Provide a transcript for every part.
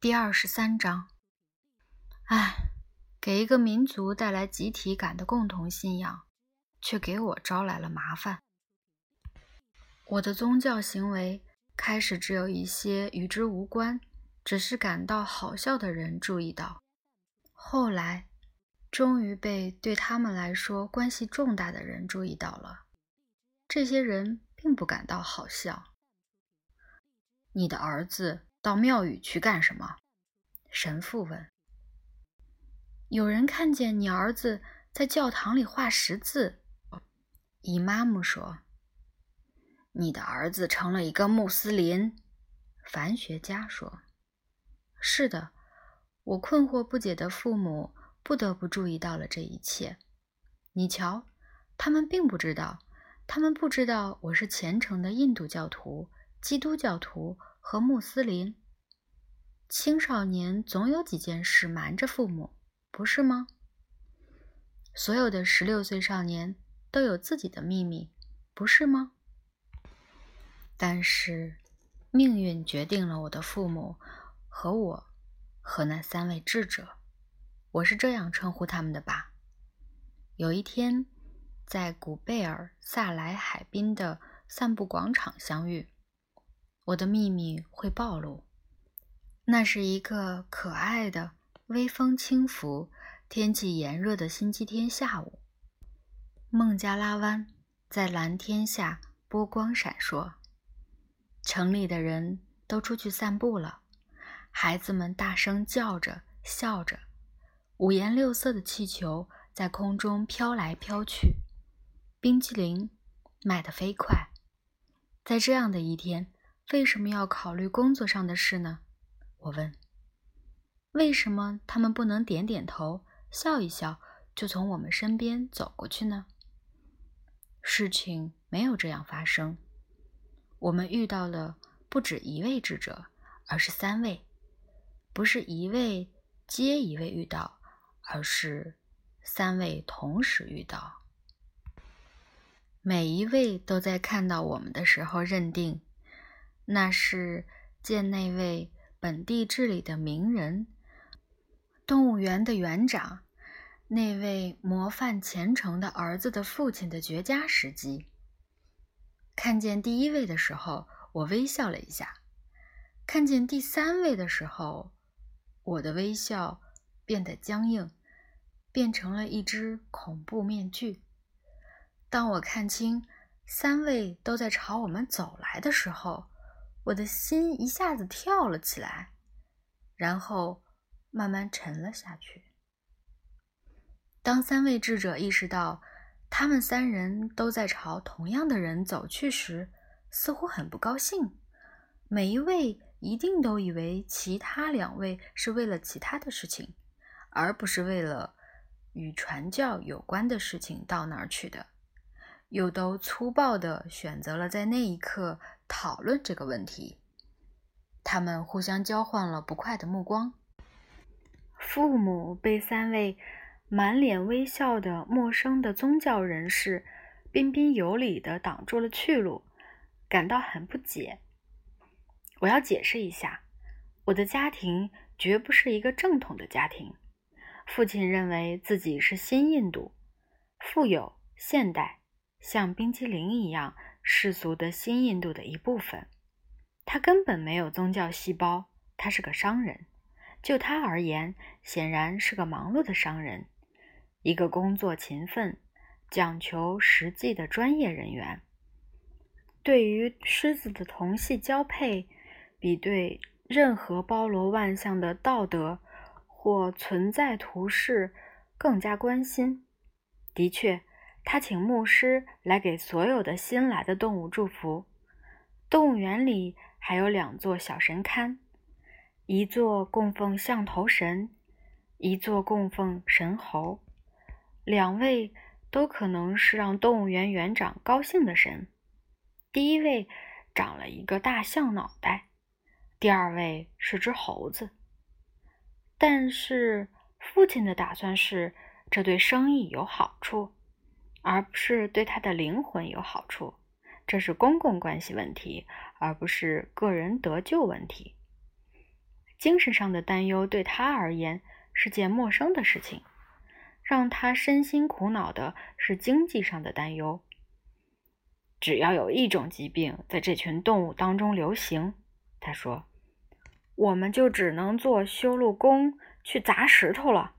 第二十三章，唉，给一个民族带来集体感的共同信仰，却给我招来了麻烦。我的宗教行为开始只有一些与之无关，只是感到好笑的人注意到，后来终于被对他们来说关系重大的人注意到了。这些人并不感到好笑。你的儿子。到庙宇去干什么？神父问。有人看见你儿子在教堂里画十字。姨妈姆说：“你的儿子成了一个穆斯林。”梵学家说：“是的。”我困惑不解的父母不得不注意到了这一切。你瞧，他们并不知道，他们不知道我是虔诚的印度教徒、基督教徒。和穆斯林青少年总有几件事瞒着父母，不是吗？所有的十六岁少年都有自己的秘密，不是吗？但是，命运决定了我的父母和我和那三位智者，我是这样称呼他们的吧。有一天，在古贝尔萨莱海滨的散步广场相遇。我的秘密会暴露。那是一个可爱的、微风轻拂、天气炎热的星期天下午。孟加拉湾在蓝天下波光闪烁。城里的人都出去散步了，孩子们大声叫着、笑着，五颜六色的气球在空中飘来飘去，冰淇淋卖得飞快。在这样的一天。为什么要考虑工作上的事呢？我问。为什么他们不能点点头、笑一笑，就从我们身边走过去呢？事情没有这样发生。我们遇到了不止一位智者，而是三位，不是一位接一位遇到，而是三位同时遇到。每一位都在看到我们的时候认定。那是见那位本地治理的名人，动物园的园长，那位模范虔诚的儿子的父亲的绝佳时机。看见第一位的时候，我微笑了一下；看见第三位的时候，我的微笑变得僵硬，变成了一只恐怖面具。当我看清三位都在朝我们走来的时候，我的心一下子跳了起来，然后慢慢沉了下去。当三位智者意识到他们三人都在朝同样的人走去时，似乎很不高兴。每一位一定都以为其他两位是为了其他的事情，而不是为了与传教有关的事情到那儿去的，又都粗暴地选择了在那一刻。讨论这个问题，他们互相交换了不快的目光。父母被三位满脸微笑的陌生的宗教人士彬彬有礼地挡住了去路，感到很不解。我要解释一下，我的家庭绝不是一个正统的家庭。父亲认为自己是新印度，富有、现代，像冰激凌一样。世俗的新印度的一部分，他根本没有宗教细胞。他是个商人，就他而言，显然是个忙碌的商人，一个工作勤奋、讲求实际的专业人员。对于狮子的同系交配，比对任何包罗万象的道德或存在图示更加关心。的确。他请牧师来给所有的新来的动物祝福。动物园里还有两座小神龛，一座供奉象头神，一座供奉神猴。两位都可能是让动物园园长高兴的神。第一位长了一个大象脑袋，第二位是只猴子。但是父亲的打算是，这对生意有好处。而不是对他的灵魂有好处，这是公共关系问题，而不是个人得救问题。精神上的担忧对他而言是件陌生的事情，让他身心苦恼的是经济上的担忧。只要有一种疾病在这群动物当中流行，他说，我们就只能做修路工去砸石头了。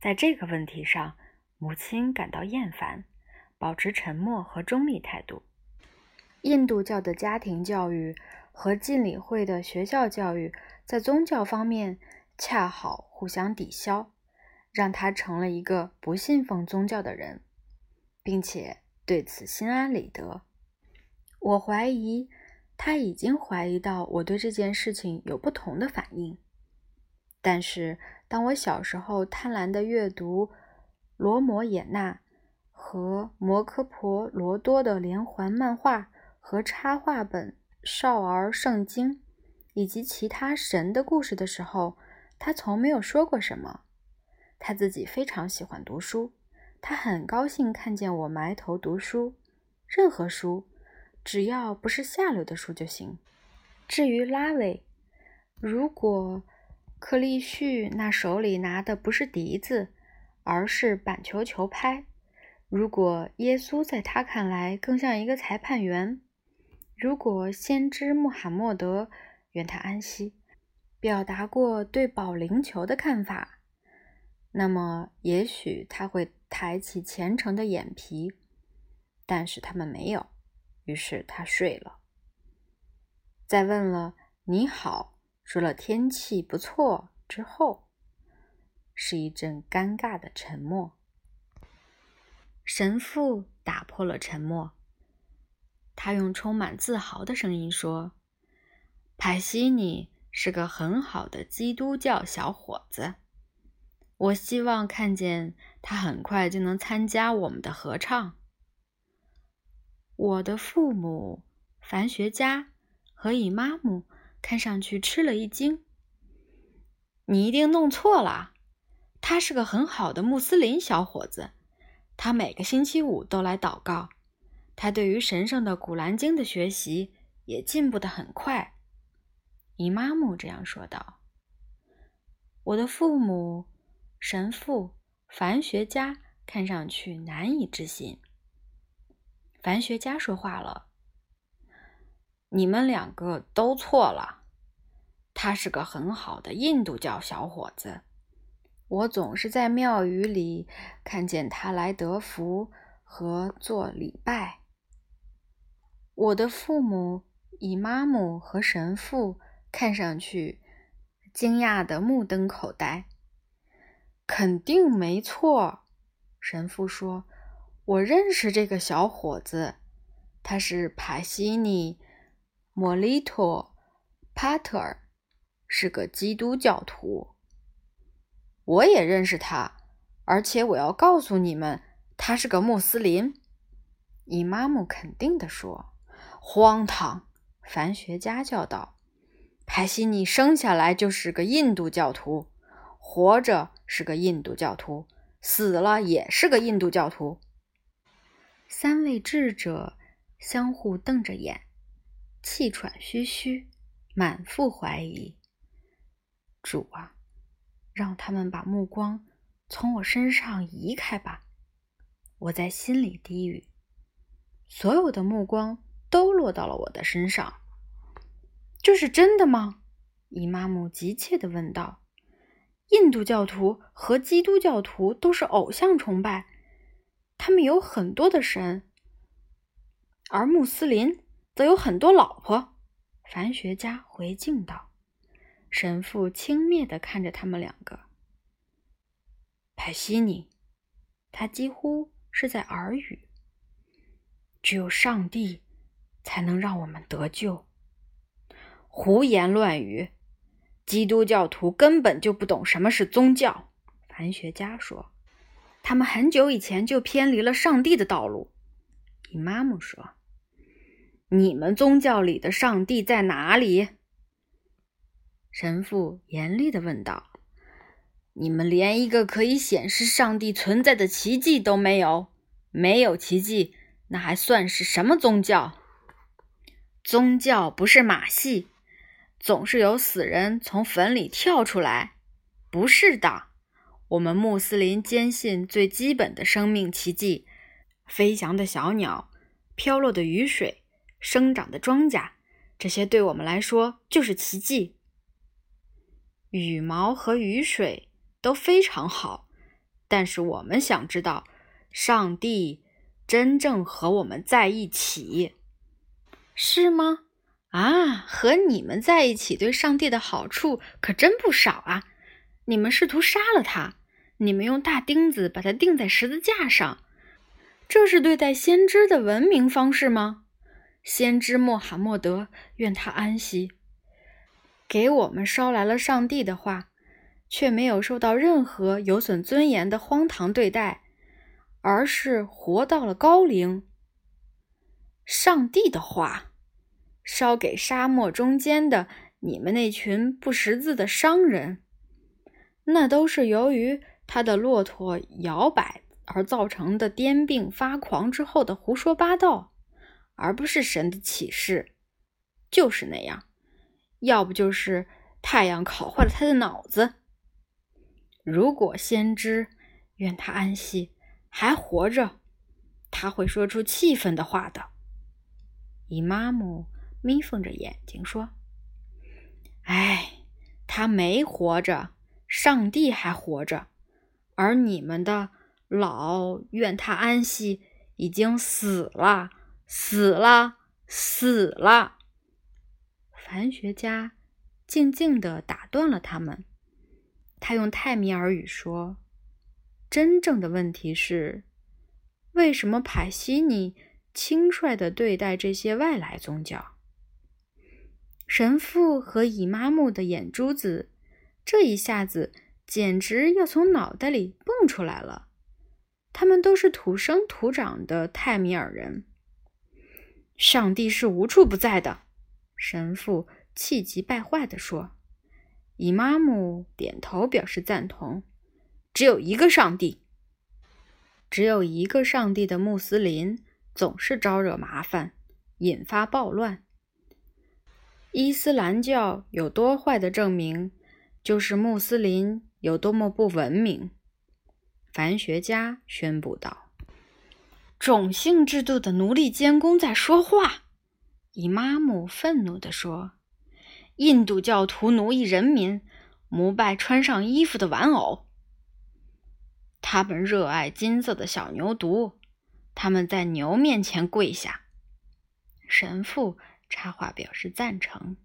在这个问题上，母亲感到厌烦，保持沉默和中立态度。印度教的家庭教育和禁礼会的学校教育在宗教方面恰好互相抵消，让他成了一个不信奉宗教的人，并且对此心安理得。我怀疑他已经怀疑到我对这件事情有不同的反应。但是，当我小时候贪婪地阅读罗摩衍那和摩诃婆罗多的连环漫画和插画本《少儿圣经》以及其他神的故事的时候，他从没有说过什么。他自己非常喜欢读书，他很高兴看见我埋头读书，任何书，只要不是下流的书就行。至于拉维，如果……克利旭那手里拿的不是笛子，而是板球球拍。如果耶稣在他看来更像一个裁判员，如果先知穆罕默德（愿他安息）表达过对保龄球的看法，那么也许他会抬起虔诚的眼皮。但是他们没有，于是他睡了。再问了你好。说了天气不错之后，是一阵尴尬的沉默。神父打破了沉默，他用充满自豪的声音说：“派西尼是个很好的基督教小伙子，我希望看见他很快就能参加我们的合唱。”我的父母、梵学家和姨妈姆。看上去吃了一惊。你一定弄错了，他是个很好的穆斯林小伙子。他每个星期五都来祷告。他对于神圣的古兰经的学习也进步得很快。姨妈姆这样说道：“我的父母、神父、梵学家看上去难以置信。”梵学家说话了。你们两个都错了。他是个很好的印度教小伙子。我总是在庙宇里看见他来得福和做礼拜。我的父母、姨妈母和神父看上去惊讶的目瞪口呆。肯定没错，神父说：“我认识这个小伙子，他是帕西尼。”莫里托·帕特尔是个基督教徒，我也认识他，而且我要告诉你们，他是个穆斯林。伊玛目肯定地说：“荒唐！”梵学家叫道：“派西尼生下来就是个印度教徒，活着是个印度教徒，死了也是个印度教徒。”三位智者相互瞪着眼。气喘吁吁，满腹怀疑。主啊，让他们把目光从我身上移开吧！我在心里低语。所有的目光都落到了我的身上。这是真的吗？姨妈姆急切地问道。印度教徒和基督教徒都是偶像崇拜，他们有很多的神，而穆斯林。则有很多老婆，梵学家回敬道。神父轻蔑地看着他们两个。派西尼，他几乎是在耳语。只有上帝才能让我们得救。胡言乱语！基督教徒根本就不懂什么是宗教。梵学家说，他们很久以前就偏离了上帝的道路。伊玛目说。你们宗教里的上帝在哪里？神父严厉的问道。“你们连一个可以显示上帝存在的奇迹都没有，没有奇迹，那还算是什么宗教？宗教不是马戏，总是有死人从坟里跳出来。不是的，我们穆斯林坚信最基本的生命奇迹：飞翔的小鸟、飘落的雨水、生长的庄稼，这些对我们来说就是奇迹。羽毛和雨水都非常好，但是我们想知道，上帝真正和我们在一起，是吗？啊，和你们在一起对上帝的好处可真不少啊！你们试图杀了他，你们用大钉子把他钉在十字架上，这是对待先知的文明方式吗？先知穆罕默德，愿他安息，给我们捎来了上帝的话，却没有受到任何有损尊严的荒唐对待，而是活到了高龄。上帝的话。烧给沙漠中间的你们那群不识字的商人，那都是由于他的骆驼摇摆而造成的癫病发狂之后的胡说八道，而不是神的启示。就是那样，要不就是太阳烤坏了他的脑子。如果先知愿他安息还活着，他会说出气愤的话的。伊妈姆。眯缝着眼睛说：“哎，他没活着，上帝还活着，而你们的老愿他安息，已经死了，死了，死了。”梵学家静静地打断了他们。他用泰米尔语说：“真正的问题是，为什么派西尼轻率地对待这些外来宗教？”神父和姨妈木的眼珠子，这一下子简直要从脑袋里蹦出来了。他们都是土生土长的泰米尔人。上帝是无处不在的，神父气急败坏地说。姨妈姆点头表示赞同。只有一个上帝，只有一个上帝的穆斯林总是招惹麻烦，引发暴乱。伊斯兰教有多坏的证明，就是穆斯林有多么不文明。梵学家宣布道：“种姓制度的奴隶监工在说话。”姨妈姆愤怒地说：“印度教徒奴役人民，膜拜穿上衣服的玩偶。他们热爱金色的小牛犊，他们在牛面前跪下。”神父。插话表示赞成，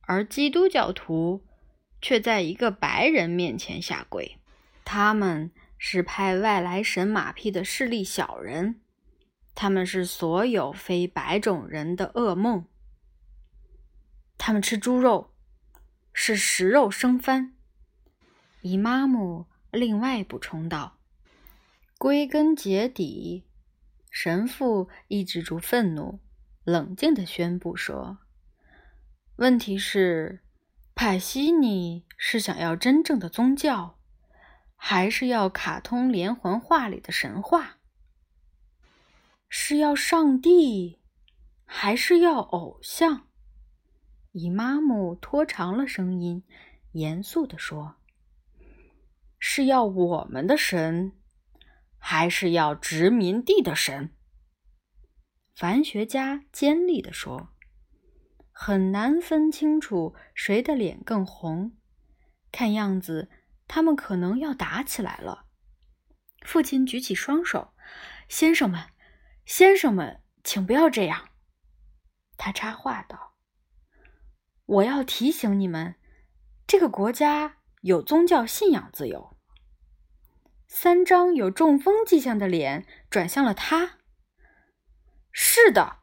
而基督教徒却在一个白人面前下跪。他们是拍外来神马屁的势利小人，他们是所有非白种人的噩梦。他们吃猪肉，是食肉生番。姨妈姆另外补充道：“归根结底，神父抑制住愤怒。”冷静地宣布说：“问题是，派西尼是想要真正的宗教，还是要卡通连环画里的神话？是要上帝，还是要偶像？”姨妈姆拖长了声音，严肃地说：“是要我们的神，还是要殖民地的神？”凡学家尖利地说：“很难分清楚谁的脸更红。看样子，他们可能要打起来了。”父亲举起双手：“先生们，先生们，请不要这样。”他插话道：“我要提醒你们，这个国家有宗教信仰自由。”三张有中风迹象的脸转向了他。是的，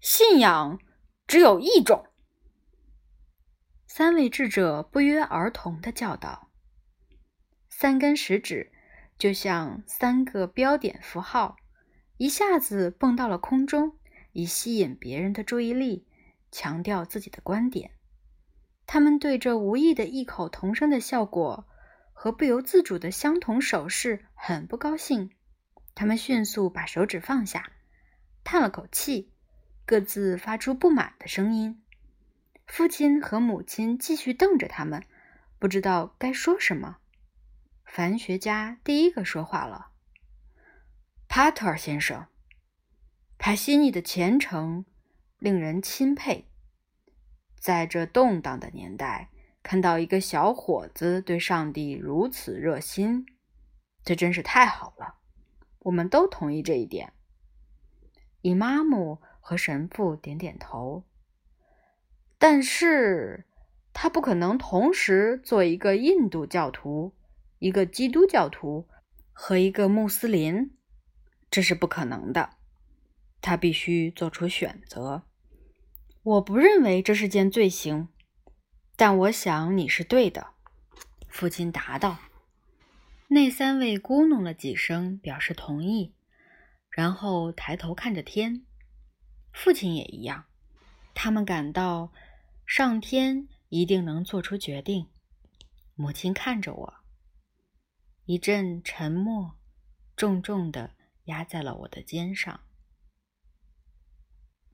信仰只有一种。三位智者不约而同的叫道。三根食指就像三个标点符号，一下子蹦到了空中，以吸引别人的注意力，强调自己的观点。他们对这无意的异口同声的效果和不由自主的相同手势很不高兴。他们迅速把手指放下。叹了口气，各自发出不满的声音。父亲和母亲继续瞪着他们，不知道该说什么。凡学家第一个说话了：“帕特尔先生，帕西尼的虔诚令人钦佩。在这动荡的年代，看到一个小伙子对上帝如此热心，这真是太好了。我们都同意这一点。”伊玛目和神父点点头。但是，他不可能同时做一个印度教徒。一个基督教徒和一个穆斯林，这是不可能的。他必须做出选择。我不认为这是件罪行，但我想你是对的。”父亲答道。那三位咕哝了几声，表示同意，然后抬头看着天。父亲也一样，他们感到上天一定能做出决定。母亲看着我。一阵沉默，重重的压在了我的肩上。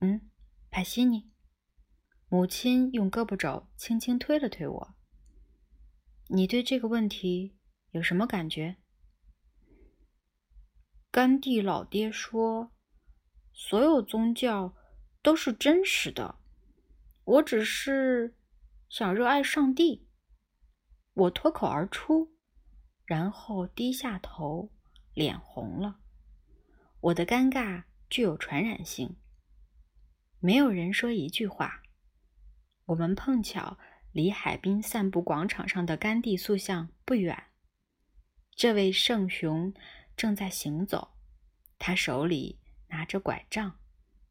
嗯，帕西尼，母亲用胳膊肘轻轻推了推我。你对这个问题有什么感觉？甘地老爹说，所有宗教都是真实的。我只是想热爱上帝。我脱口而出。然后低下头，脸红了。我的尴尬具有传染性。没有人说一句话。我们碰巧离海滨散步广场上的甘地塑像不远。这位圣雄正在行走，他手里拿着拐杖，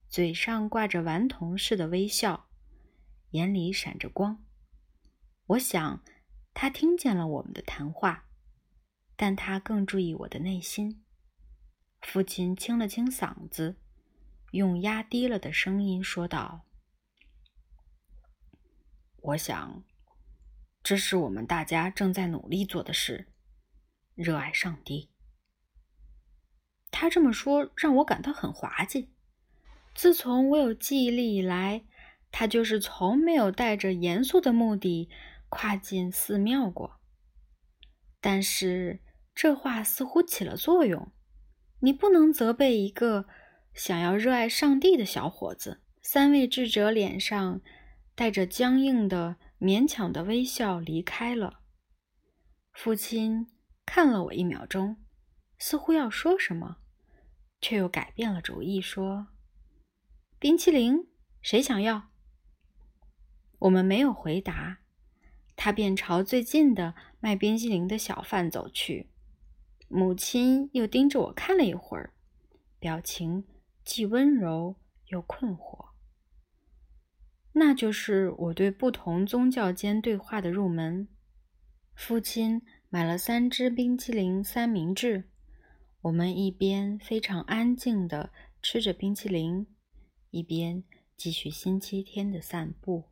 嘴上挂着顽童似的微笑，眼里闪着光。我想，他听见了我们的谈话。但他更注意我的内心。父亲清了清嗓子，用压低了的声音说道：“我想，这是我们大家正在努力做的事——热爱上帝。”他这么说让我感到很滑稽。自从我有记忆力以来，他就是从没有带着严肃的目的跨进寺庙过。但是。这话似乎起了作用。你不能责备一个想要热爱上帝的小伙子。三位智者脸上带着僵硬的、勉强的微笑离开了。父亲看了我一秒钟，似乎要说什么，却又改变了主意，说：“冰淇淋，谁想要？”我们没有回答，他便朝最近的卖冰淇淋的小贩走去。母亲又盯着我看了一会儿，表情既温柔又困惑。那就是我对不同宗教间对话的入门。父亲买了三只冰淇淋三明治，我们一边非常安静地吃着冰淇淋，一边继续星期天的散步。